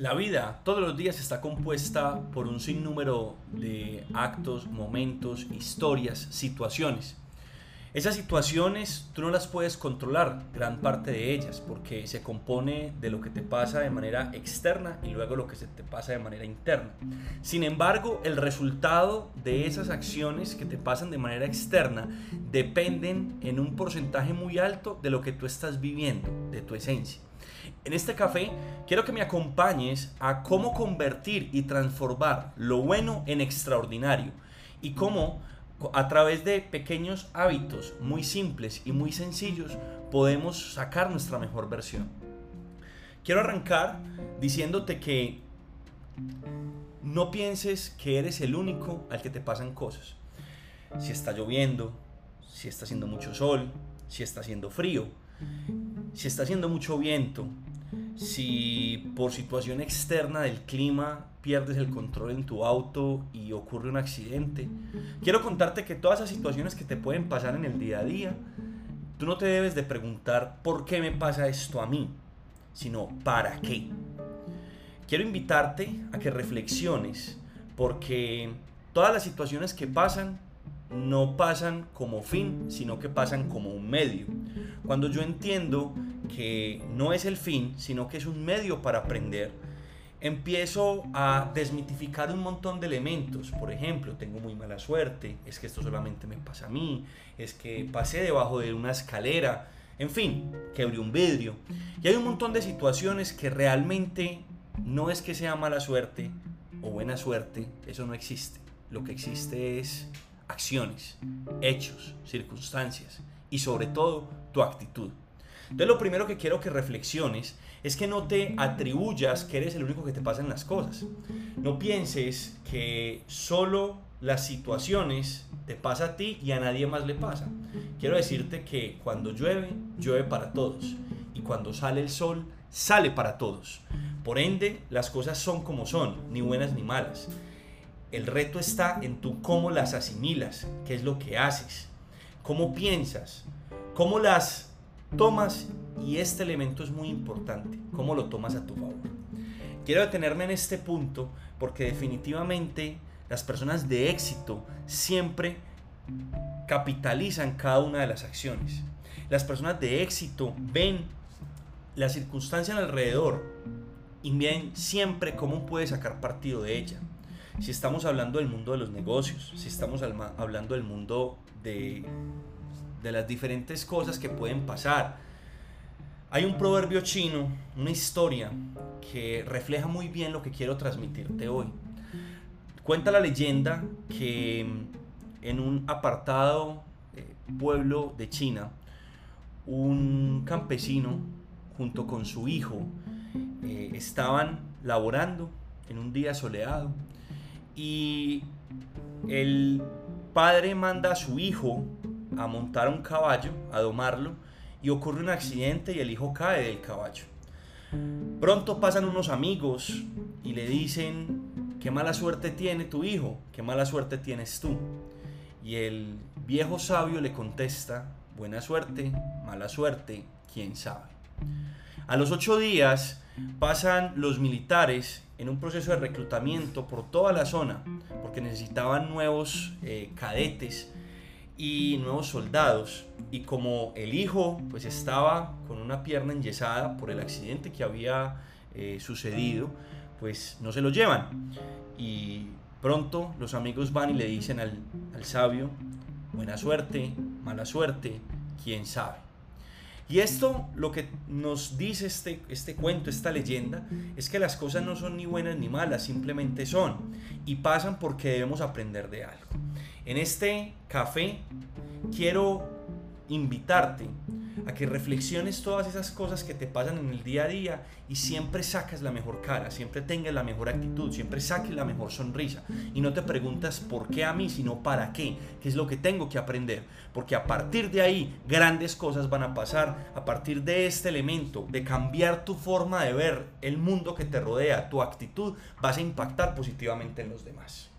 La vida todos los días está compuesta por un sinnúmero de actos, momentos, historias, situaciones. Esas situaciones tú no las puedes controlar, gran parte de ellas, porque se compone de lo que te pasa de manera externa y luego lo que se te pasa de manera interna. Sin embargo, el resultado de esas acciones que te pasan de manera externa dependen en un porcentaje muy alto de lo que tú estás viviendo, de tu esencia. En este café quiero que me acompañes a cómo convertir y transformar lo bueno en extraordinario y cómo a través de pequeños hábitos muy simples y muy sencillos podemos sacar nuestra mejor versión. Quiero arrancar diciéndote que no pienses que eres el único al que te pasan cosas. Si está lloviendo, si está haciendo mucho sol, si está haciendo frío, si está haciendo mucho viento, si por situación externa del clima pierdes el control en tu auto y ocurre un accidente. Quiero contarte que todas esas situaciones que te pueden pasar en el día a día, tú no te debes de preguntar por qué me pasa esto a mí, sino para qué. Quiero invitarte a que reflexiones porque todas las situaciones que pasan no pasan como fin, sino que pasan como un medio. Cuando yo entiendo que no es el fin, sino que es un medio para aprender, empiezo a desmitificar un montón de elementos. Por ejemplo, tengo muy mala suerte, es que esto solamente me pasa a mí, es que pasé debajo de una escalera, en fin, quebré un vidrio. Y hay un montón de situaciones que realmente no es que sea mala suerte o buena suerte, eso no existe. Lo que existe es acciones, hechos, circunstancias y sobre todo tu actitud. Entonces lo primero que quiero que reflexiones es que no te atribuyas que eres el único que te pasan las cosas. No pienses que solo las situaciones te pasa a ti y a nadie más le pasa. Quiero decirte que cuando llueve, llueve para todos y cuando sale el sol, sale para todos. Por ende, las cosas son como son, ni buenas ni malas. El reto está en tú cómo las asimilas, qué es lo que haces, cómo piensas, cómo las tomas y este elemento es muy importante, cómo lo tomas a tu favor. Quiero detenerme en este punto porque definitivamente las personas de éxito siempre capitalizan cada una de las acciones. Las personas de éxito ven la circunstancia alrededor y ven siempre cómo puede sacar partido de ella si estamos hablando del mundo de los negocios, si estamos hablando del mundo de, de las diferentes cosas que pueden pasar. Hay un proverbio chino, una historia que refleja muy bien lo que quiero transmitirte hoy. Cuenta la leyenda que en un apartado eh, pueblo de China, un campesino junto con su hijo eh, estaban laborando en un día soleado y el padre manda a su hijo a montar un caballo, a domarlo, y ocurre un accidente y el hijo cae del caballo. Pronto pasan unos amigos y le dicen, qué mala suerte tiene tu hijo, qué mala suerte tienes tú. Y el viejo sabio le contesta, buena suerte, mala suerte, quién sabe. A los ocho días pasan los militares en un proceso de reclutamiento por toda la zona, porque necesitaban nuevos eh, cadetes y nuevos soldados. Y como el hijo pues estaba con una pierna enyesada por el accidente que había eh, sucedido, pues no se lo llevan. Y pronto los amigos van y le dicen al, al sabio, buena suerte, mala suerte, quién sabe. Y esto lo que nos dice este, este cuento, esta leyenda, es que las cosas no son ni buenas ni malas, simplemente son. Y pasan porque debemos aprender de algo. En este café quiero invitarte a que reflexiones todas esas cosas que te pasan en el día a día y siempre sacas la mejor cara, siempre tengas la mejor actitud, siempre saques la mejor sonrisa. Y no te preguntas por qué a mí, sino para qué, qué es lo que tengo que aprender, porque a partir de ahí grandes cosas van a pasar, a partir de este elemento, de cambiar tu forma de ver el mundo que te rodea, tu actitud, vas a impactar positivamente en los demás.